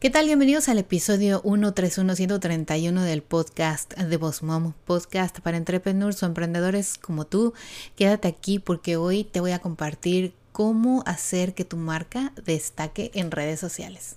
¿Qué tal? Bienvenidos al episodio 131-131 del podcast de Boss Mom, podcast para entrepreneurs o emprendedores como tú. Quédate aquí porque hoy te voy a compartir cómo hacer que tu marca destaque en redes sociales.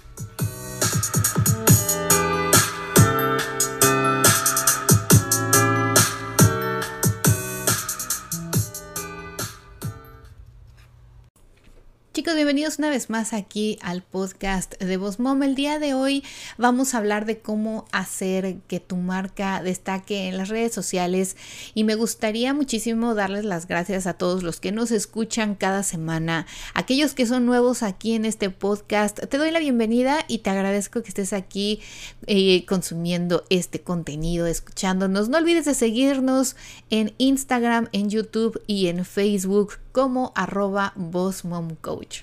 Chicos, bienvenidos una vez más aquí al podcast de Voz Mom. El día de hoy vamos a hablar de cómo hacer que tu marca destaque en las redes sociales y me gustaría muchísimo darles las gracias a todos los que nos escuchan cada semana, aquellos que son nuevos aquí en este podcast. Te doy la bienvenida y te agradezco que estés aquí eh, consumiendo este contenido, escuchándonos. No olvides de seguirnos en Instagram, en YouTube y en Facebook como arroba Coach.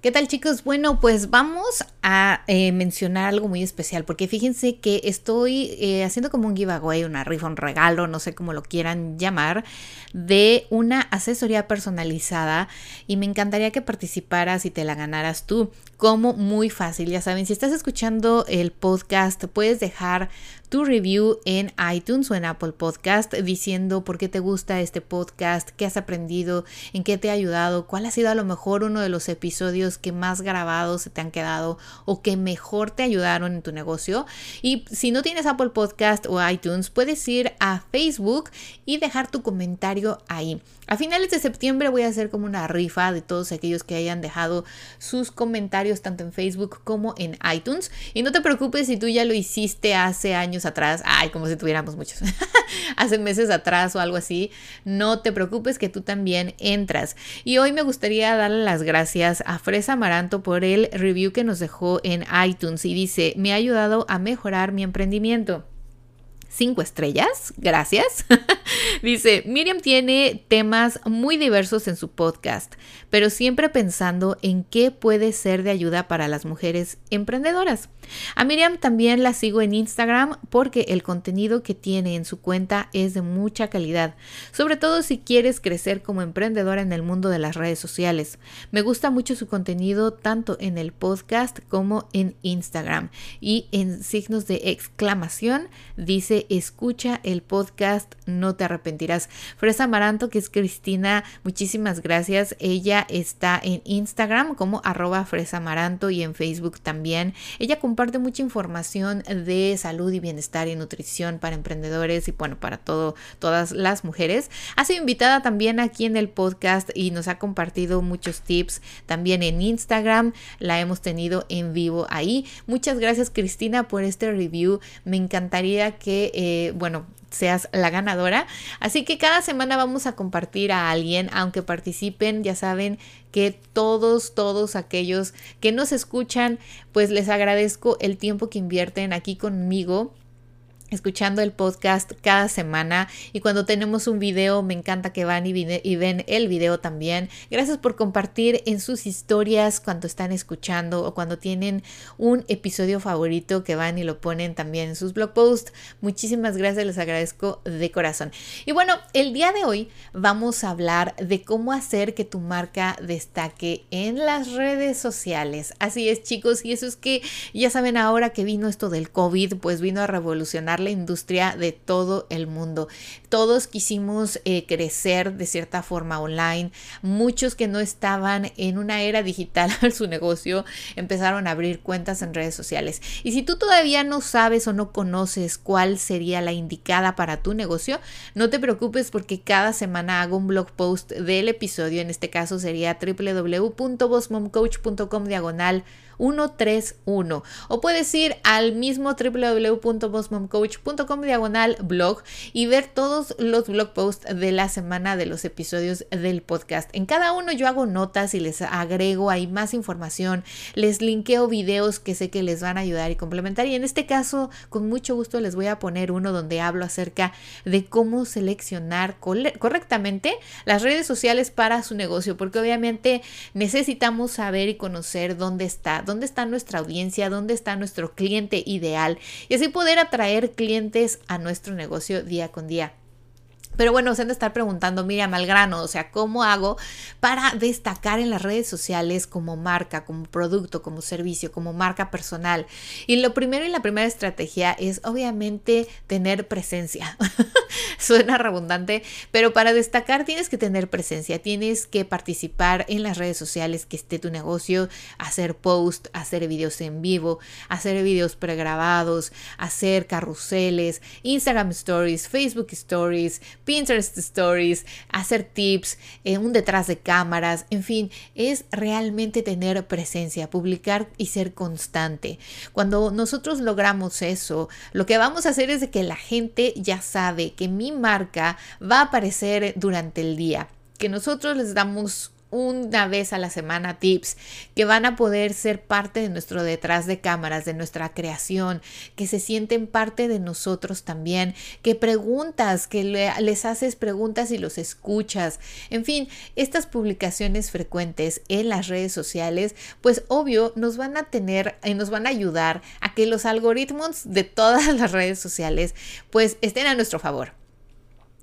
¿Qué tal chicos? Bueno, pues vamos a eh, mencionar algo muy especial porque fíjense que estoy eh, haciendo como un giveaway, una rifa, un regalo, no sé cómo lo quieran llamar, de una asesoría personalizada y me encantaría que participaras y te la ganaras tú. Como muy fácil, ya saben, si estás escuchando el podcast, puedes dejar tu review en iTunes o en Apple Podcast diciendo por qué te gusta este podcast, qué has aprendido, en qué te ha ayudado, cuál ha sido a lo mejor uno de los episodios que más grabados se te han quedado o que mejor te ayudaron en tu negocio. Y si no tienes Apple Podcast o iTunes, puedes ir a Facebook y dejar tu comentario ahí. A finales de septiembre voy a hacer como una rifa de todos aquellos que hayan dejado sus comentarios tanto en Facebook como en iTunes. Y no te preocupes si tú ya lo hiciste hace años atrás, ay, como si tuviéramos muchos, hace meses atrás o algo así, no te preocupes que tú también entras. Y hoy me gustaría darle las gracias a Fresa Amaranto por el review que nos dejó en iTunes y dice, me ha ayudado a mejorar mi emprendimiento cinco estrellas, gracias. Dice, Miriam tiene temas muy diversos en su podcast, pero siempre pensando en qué puede ser de ayuda para las mujeres emprendedoras. A Miriam también la sigo en Instagram porque el contenido que tiene en su cuenta es de mucha calidad, sobre todo si quieres crecer como emprendedora en el mundo de las redes sociales. Me gusta mucho su contenido tanto en el podcast como en Instagram y en signos de exclamación dice escucha el podcast, no te arrepentirás. Fresa Amaranto, que es Cristina, muchísimas gracias. Ella está en Instagram como arroba Fresa Amaranto y en Facebook también. Ella mucha información de salud y bienestar y nutrición para emprendedores y bueno, para todo, todas las mujeres. Ha sido invitada también aquí en el podcast y nos ha compartido muchos tips también en Instagram. La hemos tenido en vivo ahí. Muchas gracias Cristina por este review. Me encantaría que eh, bueno, seas la ganadora. Así que cada semana vamos a compartir a alguien, aunque participen, ya saben que todos, todos aquellos que nos escuchan, pues les agradezco el tiempo que invierten aquí conmigo escuchando el podcast cada semana y cuando tenemos un video me encanta que van y, ven el video también. Gracias por compartir en sus historias cuando están escuchando o cuando tienen un episodio favorito que van y lo ponen también en sus blog posts. Muchísimas gracias, les agradezco de corazón. Y bueno, el día de hoy vamos a hablar de cómo hacer que tu marca destaque en las redes sociales. Así es chicos y eso es que ya saben ahora que vino esto del COVID, pues vino a revolucionar la industria de todo el mundo. Todos quisimos eh, crecer de cierta forma online. Muchos que no estaban en una era digital su negocio empezaron a abrir cuentas en redes sociales. Y si tú todavía no sabes o no conoces cuál sería la indicada para tu negocio, no te preocupes porque cada semana hago un blog post del episodio. En este caso sería www.bosmomcoach.com diagonal 131 o puedes ir al mismo www.bossmomcoach miriamcoach.com diagonal blog y ver los blog posts de la semana de los episodios del podcast. En cada uno yo hago notas y les agrego ahí más información, les linkeo videos que sé que les van a ayudar y complementar y en este caso con mucho gusto les voy a poner uno donde hablo acerca de cómo seleccionar correctamente las redes sociales para su negocio, porque obviamente necesitamos saber y conocer dónde está, dónde está nuestra audiencia, dónde está nuestro cliente ideal y así poder atraer clientes a nuestro negocio día con día. Pero bueno, se han de estar preguntando, Miriam, al grano, o sea, ¿cómo hago para destacar en las redes sociales como marca, como producto, como servicio, como marca personal? Y lo primero y la primera estrategia es obviamente tener presencia. Suena redundante, pero para destacar tienes que tener presencia, tienes que participar en las redes sociales que esté tu negocio, hacer post, hacer videos en vivo, hacer videos pregrabados, hacer carruseles, Instagram Stories, Facebook Stories, Pinterest Stories, hacer tips, eh, un detrás de cámaras, en fin, es realmente tener presencia, publicar y ser constante. Cuando nosotros logramos eso, lo que vamos a hacer es que la gente ya sabe que mi marca va a aparecer durante el día, que nosotros les damos una vez a la semana tips que van a poder ser parte de nuestro detrás de cámaras, de nuestra creación, que se sienten parte de nosotros también, que preguntas, que les haces preguntas y los escuchas. En fin, estas publicaciones frecuentes en las redes sociales, pues obvio nos van a tener y nos van a ayudar a que los algoritmos de todas las redes sociales pues estén a nuestro favor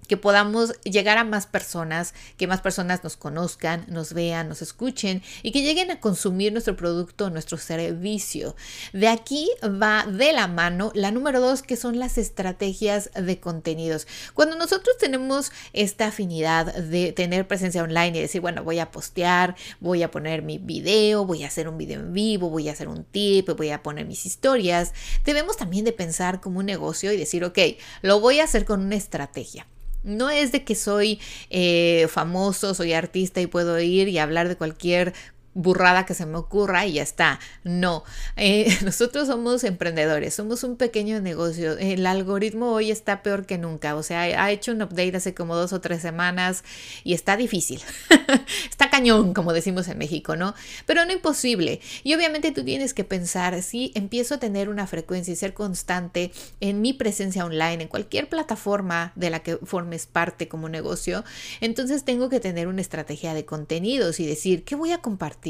que podamos llegar a más personas, que más personas nos conozcan, nos vean, nos escuchen y que lleguen a consumir nuestro producto, nuestro servicio. De aquí va de la mano la número dos, que son las estrategias de contenidos. Cuando nosotros tenemos esta afinidad de tener presencia online y decir, bueno, voy a postear, voy a poner mi video, voy a hacer un video en vivo, voy a hacer un tip, voy a poner mis historias, debemos también de pensar como un negocio y decir, ok, lo voy a hacer con una estrategia. No es de que soy eh, famoso, soy artista y puedo ir y hablar de cualquier burrada que se me ocurra y ya está. No, eh, nosotros somos emprendedores, somos un pequeño negocio. El algoritmo hoy está peor que nunca, o sea, ha hecho un update hace como dos o tres semanas y está difícil. está cañón, como decimos en México, ¿no? Pero no imposible. Y obviamente tú tienes que pensar, si empiezo a tener una frecuencia y ser constante en mi presencia online, en cualquier plataforma de la que formes parte como negocio, entonces tengo que tener una estrategia de contenidos y decir, ¿qué voy a compartir?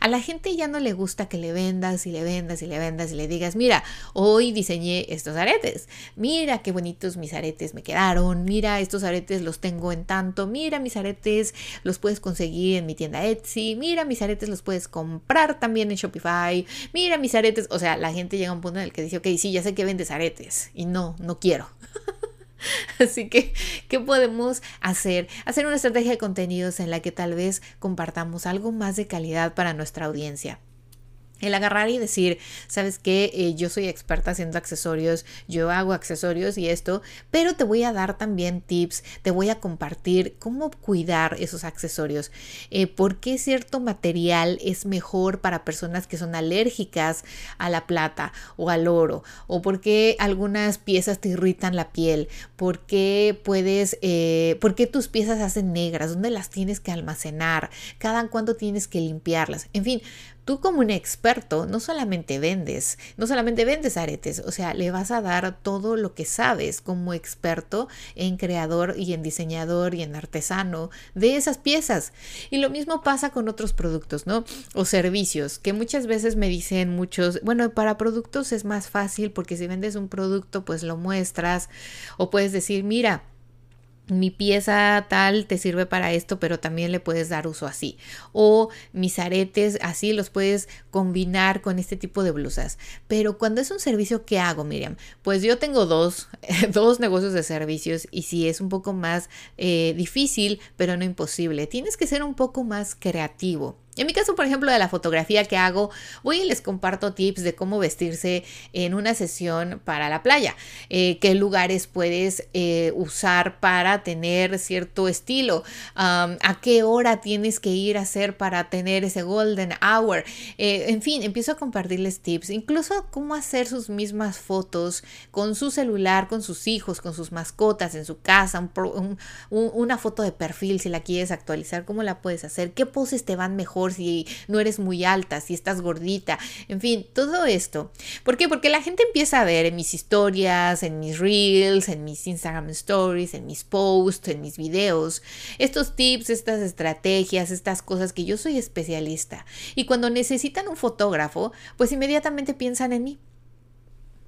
A la gente ya no le gusta que le vendas y le vendas y le vendas y le digas, mira, hoy diseñé estos aretes, mira qué bonitos mis aretes me quedaron, mira, estos aretes los tengo en tanto, mira, mis aretes los puedes conseguir en mi tienda Etsy, mira, mis aretes los puedes comprar también en Shopify, mira, mis aretes, o sea, la gente llega a un punto en el que dice, ok, sí, ya sé que vendes aretes y no, no quiero. Así que, ¿qué podemos hacer? Hacer una estrategia de contenidos en la que tal vez compartamos algo más de calidad para nuestra audiencia. El agarrar y decir, sabes que eh, yo soy experta haciendo accesorios, yo hago accesorios y esto, pero te voy a dar también tips, te voy a compartir cómo cuidar esos accesorios, eh, por qué cierto material es mejor para personas que son alérgicas a la plata o al oro, o por qué algunas piezas te irritan la piel, por qué puedes, eh, por qué tus piezas hacen negras, dónde las tienes que almacenar, cada cuánto tienes que limpiarlas, en fin, Tú como un experto no solamente vendes, no solamente vendes aretes, o sea, le vas a dar todo lo que sabes como experto en creador y en diseñador y en artesano de esas piezas. Y lo mismo pasa con otros productos, ¿no? O servicios, que muchas veces me dicen muchos, bueno, para productos es más fácil porque si vendes un producto, pues lo muestras o puedes decir, mira, mi pieza tal te sirve para esto, pero también le puedes dar uso así. O mis aretes así los puedes combinar con este tipo de blusas. Pero cuando es un servicio, ¿qué hago, Miriam? Pues yo tengo dos, dos negocios de servicios y si es un poco más eh, difícil, pero no imposible. Tienes que ser un poco más creativo. En mi caso, por ejemplo, de la fotografía que hago, voy y les comparto tips de cómo vestirse en una sesión para la playa, eh, qué lugares puedes eh, usar para tener cierto estilo, a qué hora tienes que ir a hacer para tener ese golden hour, eh, en fin, empiezo a compartirles tips, incluso cómo hacer sus mismas fotos con su celular, con sus hijos, con sus mascotas en su casa, una foto de perfil si la quieres actualizar, cómo la puedes hacer, qué poses te van mejor si no eres muy alta, si estás gordita, en fin, todo esto. ¿Por qué? Porque la gente empieza a ver en mis historias, en mis reels, en mis Instagram stories, en mis posts, en mis videos, estos tips, estas estrategias, estas cosas que yo soy especialista. Y cuando necesitan un fotógrafo, pues inmediatamente piensan en mí.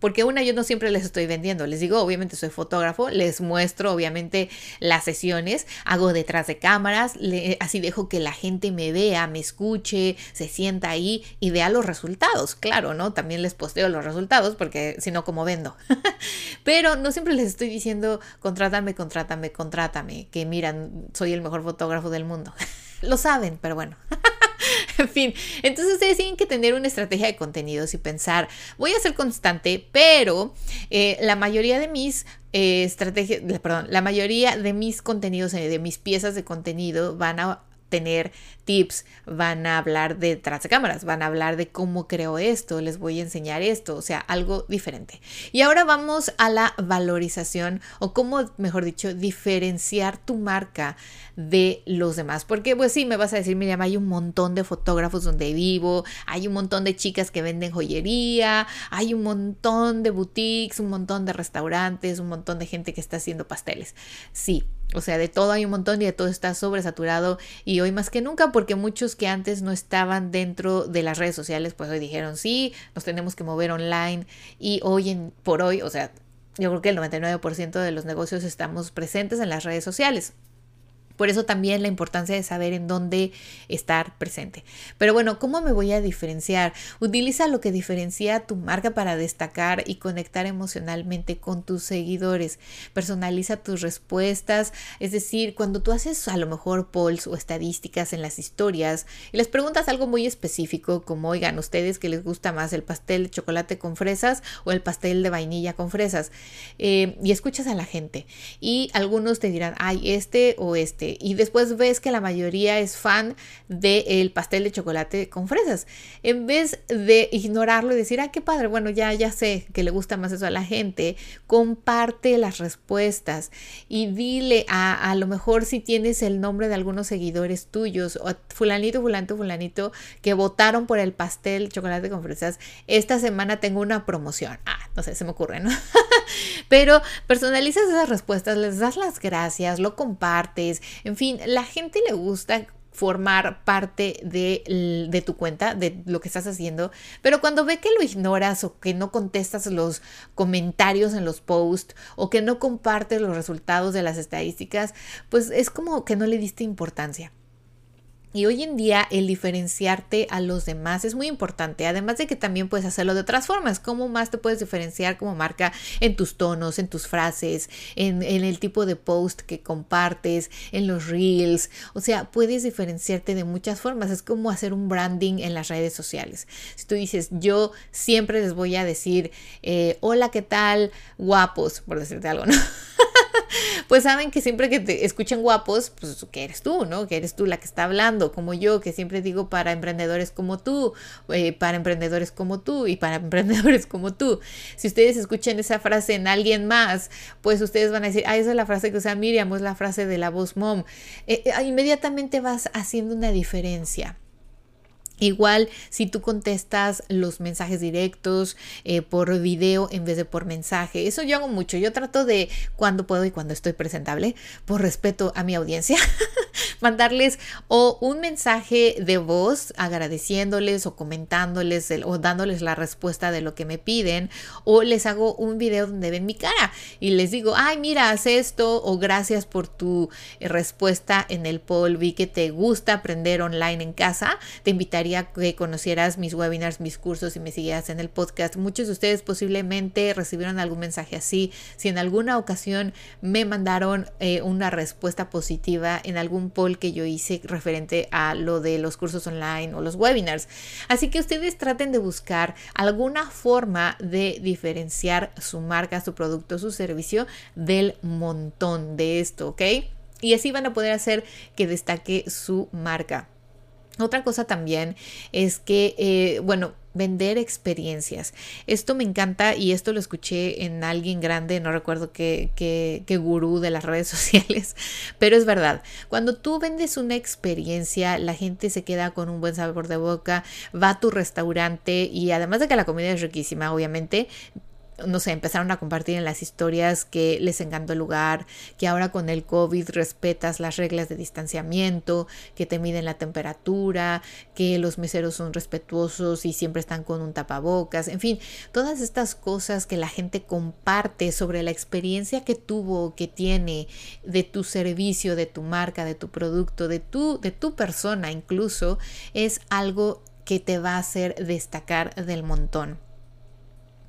Porque una, yo no siempre les estoy vendiendo. Les digo, obviamente soy fotógrafo, les muestro obviamente las sesiones, hago detrás de cámaras, así dejo que la gente me vea, me escuche, se sienta ahí y vea los resultados. Claro, ¿no? También les posteo los resultados porque si no, como vendo? Pero no siempre les estoy diciendo, contrátame, contrátame, contrátame, que miran, soy el mejor fotógrafo del mundo. Lo saben, pero bueno. en fin, entonces ustedes tienen que tener una estrategia de contenidos y pensar, voy a ser constante, pero eh, la mayoría de mis eh, estrategias, perdón, la mayoría de mis contenidos, eh, de mis piezas de contenido van a tener tips, van a hablar de tras de cámaras, van a hablar de cómo creo esto, les voy a enseñar esto, o sea, algo diferente. Y ahora vamos a la valorización o cómo, mejor dicho, diferenciar tu marca de los demás. Porque pues sí, me vas a decir, Miriam, hay un montón de fotógrafos donde vivo, hay un montón de chicas que venden joyería, hay un montón de boutiques, un montón de restaurantes, un montón de gente que está haciendo pasteles. Sí, o sea, de todo hay un montón y de todo está sobresaturado y hoy más que nunca porque muchos que antes no estaban dentro de las redes sociales pues hoy dijeron sí, nos tenemos que mover online y hoy en, por hoy, o sea, yo creo que el 99% de los negocios estamos presentes en las redes sociales. Por eso también la importancia de saber en dónde estar presente. Pero bueno, ¿cómo me voy a diferenciar? Utiliza lo que diferencia tu marca para destacar y conectar emocionalmente con tus seguidores. Personaliza tus respuestas. Es decir, cuando tú haces a lo mejor polls o estadísticas en las historias y les preguntas algo muy específico, como oigan, ustedes que les gusta más el pastel de chocolate con fresas o el pastel de vainilla con fresas. Eh, y escuchas a la gente. Y algunos te dirán, ay, este o este y después ves que la mayoría es fan del pastel de chocolate con fresas. En vez de ignorarlo y decir, ah, qué padre, bueno, ya, ya sé que le gusta más eso a la gente, comparte las respuestas y dile a, a lo mejor si tienes el nombre de algunos seguidores tuyos, o fulanito, fulanito, fulanito, que votaron por el pastel de chocolate con fresas, esta semana tengo una promoción. Ah, no sé, se me ocurre, ¿no? Pero personalizas esas respuestas, les das las gracias, lo compartes, en fin, la gente le gusta formar parte de, tu cuenta, de lo que estás haciendo, pero cuando ve que lo ignoras o que no contestas los comentarios en los posts o que no compartes los resultados de las estadísticas, pues es como que no le diste importancia. Y hoy en día el diferenciarte a los demás es muy importante, además de que también puedes hacerlo de otras formas. ¿Cómo más te puedes diferenciar como marca en tus tonos, en tus frases, en, el tipo de post que compartes, en los reels? O sea, puedes diferenciarte de muchas formas. Es como hacer un branding en las redes sociales. Si tú dices, yo siempre les voy a decir, eh, hola, ¿qué tal? Guapos, por decirte algo, ¿no? pues saben que siempre que te escuchen guapos, pues que eres tú, ¿no? Que eres tú la que está hablando, como yo, que siempre digo para emprendedores como tú, eh, para emprendedores como tú y para emprendedores como tú. Si ustedes escuchan esa frase en alguien más, pues ustedes van a decir, ah, esa es la frase que usa Miriam, es la frase de la voz mom. Eh, eh, inmediatamente vas haciendo una diferencia. Igual si tú contestas los mensajes directos eh, por video en vez de por mensaje. Eso yo hago mucho. Yo trato de cuando puedo y cuando estoy presentable, por respeto a mi audiencia, mandarles o un mensaje de voz agradeciéndoles o comentándoles o dándoles la respuesta de lo que me piden. O les hago un video donde ven mi cara y les digo, ay, mira, haz esto o gracias por tu eh, respuesta en el poll. Vi que te gusta aprender online en casa. Te invitaría que conocieras mis webinars, mis cursos y me siguieras en el podcast. Muchos de ustedes posiblemente recibieron algún mensaje así. Si en alguna ocasión me mandaron eh, una respuesta positiva en algún un poll que yo hice referente a lo de los cursos online o los webinars. Así que ustedes traten de buscar alguna forma de diferenciar su marca, su producto, su servicio del montón de esto, ¿ok? Y así van a poder hacer que destaque su marca. Otra cosa también es que, eh, bueno, vender experiencias. Esto me encanta y esto lo escuché en alguien grande, no recuerdo qué, qué, qué, gurú de las redes sociales, pero es verdad. Cuando tú vendes una experiencia, la gente se queda con un buen sabor de boca, va a tu restaurante y además de que la comida es riquísima, obviamente, no sé, empezaron a compartir en las historias que les encantó el lugar, que ahora con el COVID respetas las reglas de distanciamiento, que te miden la temperatura, que los meseros son respetuosos y siempre están con un tapabocas, en fin, todas estas cosas que la gente comparte sobre la experiencia que tuvo, que tiene de tu servicio, de tu marca, de tu producto, de tu, de tu persona incluso, es algo que te va a hacer destacar del montón.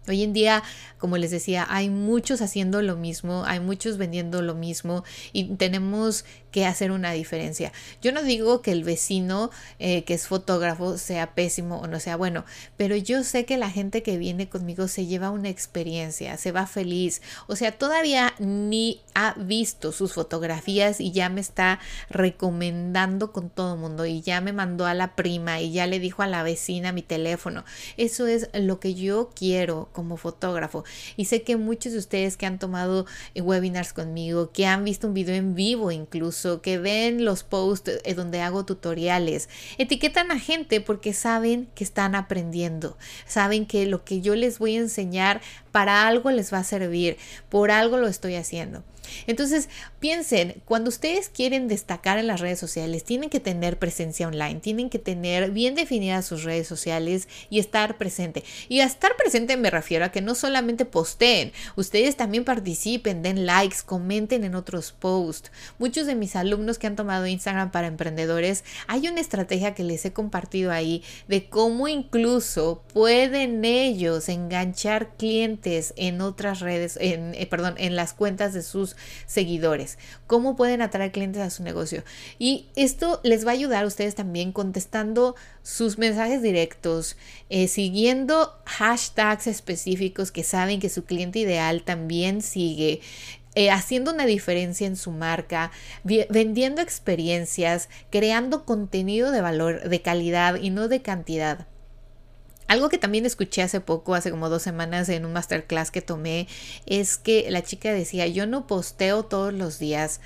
Hoy en día, como les decía, hay muchos haciendo lo mismo, hay muchos vendiendo lo mismo y tenemos que hacer una diferencia. Yo no digo que el vecino eh, que es fotógrafo sea pésimo o no sea bueno, pero yo sé que la gente que viene conmigo se lleva una experiencia, se va feliz, o sea, todavía ni ha visto sus fotografías y ya me está recomendando con todo el mundo y ya me mandó a la prima y ya le dijo a la vecina mi teléfono. Eso es lo que yo quiero como fotógrafo y sé que muchos de ustedes que han tomado webinars conmigo, que han visto un video en vivo incluso, que ven los posts eh, donde hago tutoriales, etiquetan a gente porque saben que están aprendiendo, saben que lo que yo les voy a enseñar para algo les va a servir, por algo lo estoy haciendo. Entonces, piensen, cuando ustedes quieren destacar en las redes sociales, tienen que tener presencia online, tienen que tener bien definidas sus redes sociales y estar presente. Y a estar presente me refiero a que no solamente posteen, ustedes también participen, den likes, comenten en otros posts. Muchos de mis alumnos que han tomado Instagram para emprendedores, hay una estrategia que les he compartido ahí de cómo incluso pueden ellos enganchar clientes en otras redes, en, eh, perdón, en las cuentas de sus seguidores, cómo pueden atraer clientes a su negocio. Y esto les va a ayudar a ustedes también contestando sus mensajes directos, eh, siguiendo hashtags específicos que saben que su cliente ideal también sigue. Eh, haciendo una diferencia en su marca, vendiendo experiencias, creando contenido de valor, de calidad y no de cantidad. Algo que también escuché hace poco, hace como dos semanas en un masterclass que tomé, es que la chica decía, yo no posteo todos los días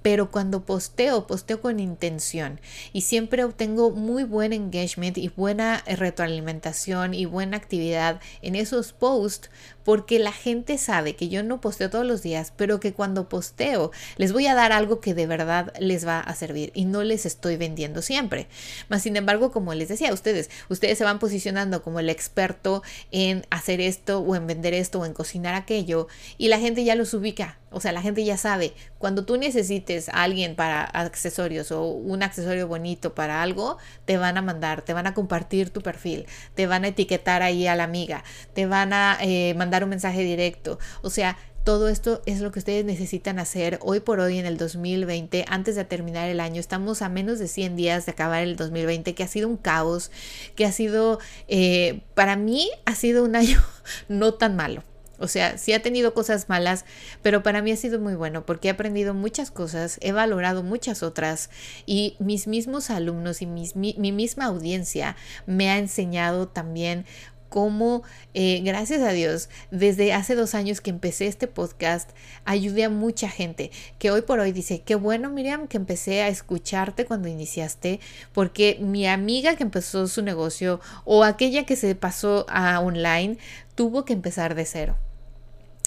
pero cuando posteo, posteo con intención y siempre obtengo muy buen engagement y buena retroalimentación y buena actividad en esos posts porque la gente sabe que yo no posteo todos los días, pero que cuando posteo les voy a dar algo que de verdad les va a servir y no les estoy vendiendo siempre. Más sin embargo, como les decía a ustedes, ustedes se van posicionando como el experto en hacer esto o en vender esto o en cocinar aquello y la gente ya los ubica o sea, la gente ya sabe, cuando tú necesites a alguien para accesorios o un accesorio bonito para algo, te van a mandar, te van a compartir tu perfil, te van a etiquetar ahí a la amiga, te van a eh, mandar un mensaje directo. O sea, todo esto es lo que ustedes necesitan hacer hoy por hoy en el 2020, antes de terminar el año. Estamos a menos de 100 días de acabar el 2020, que ha sido un caos, que ha sido, eh, para mí, ha sido un año no tan malo. O sea, sí ha tenido cosas malas, pero para mí ha sido muy bueno porque he aprendido muchas cosas, he valorado muchas otras y mis mismos alumnos y mi, misma audiencia me ha enseñado también cómo, eh, gracias a Dios, desde hace dos años que empecé este podcast, ayudé a mucha gente que hoy por hoy dice, qué bueno Miriam que empecé a escucharte cuando iniciaste, porque mi amiga que empezó su negocio o aquella que se pasó a online tuvo que empezar de cero.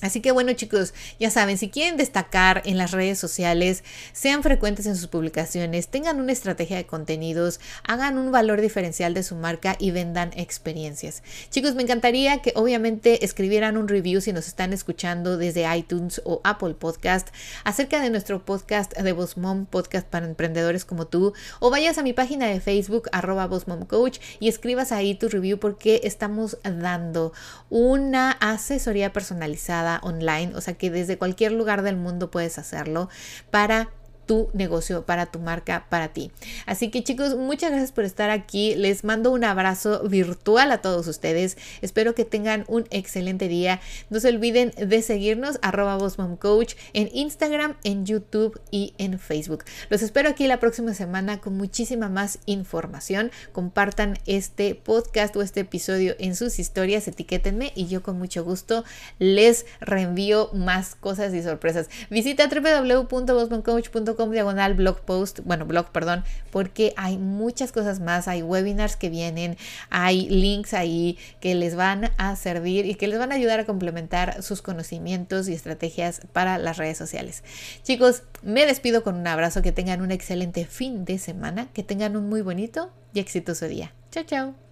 Así que bueno chicos, ya saben, si quieren destacar en las redes sociales, sean frecuentes en sus publicaciones, tengan una estrategia de contenidos, hagan un valor diferencial de su marca y vendan experiencias. Chicos, me encantaría que obviamente escribieran un review si nos están escuchando desde iTunes o Apple Podcast acerca de nuestro podcast de Boss Mom, podcast para emprendedores como tú, o vayas a mi página de Facebook arroba Coach y escribas ahí tu review porque estamos dando una asesoría personalizada online, o sea que desde cualquier lugar del mundo puedes hacerlo para tu negocio, para tu marca, para ti. Así que chicos, muchas gracias por estar aquí. Les mando un abrazo virtual a todos ustedes. Espero que tengan un excelente día. No se olviden de seguirnos arroba Coach en Instagram, en YouTube y en Facebook. Los espero aquí la próxima semana con muchísima más información. Compartan este podcast o este episodio en sus historias, etiquétenme y yo con mucho gusto les reenvío más cosas y sorpresas. Visita www.bosmancoach.com diagonal blog post, bueno, blog, perdón, porque hay muchas cosas más, hay webinars que vienen, hay links ahí que les van a servir y que les van a ayudar a complementar sus conocimientos y estrategias para las redes sociales. Chicos, me despido con un abrazo, que tengan un excelente fin de semana, que tengan un muy bonito y exitoso día. Chao, chao.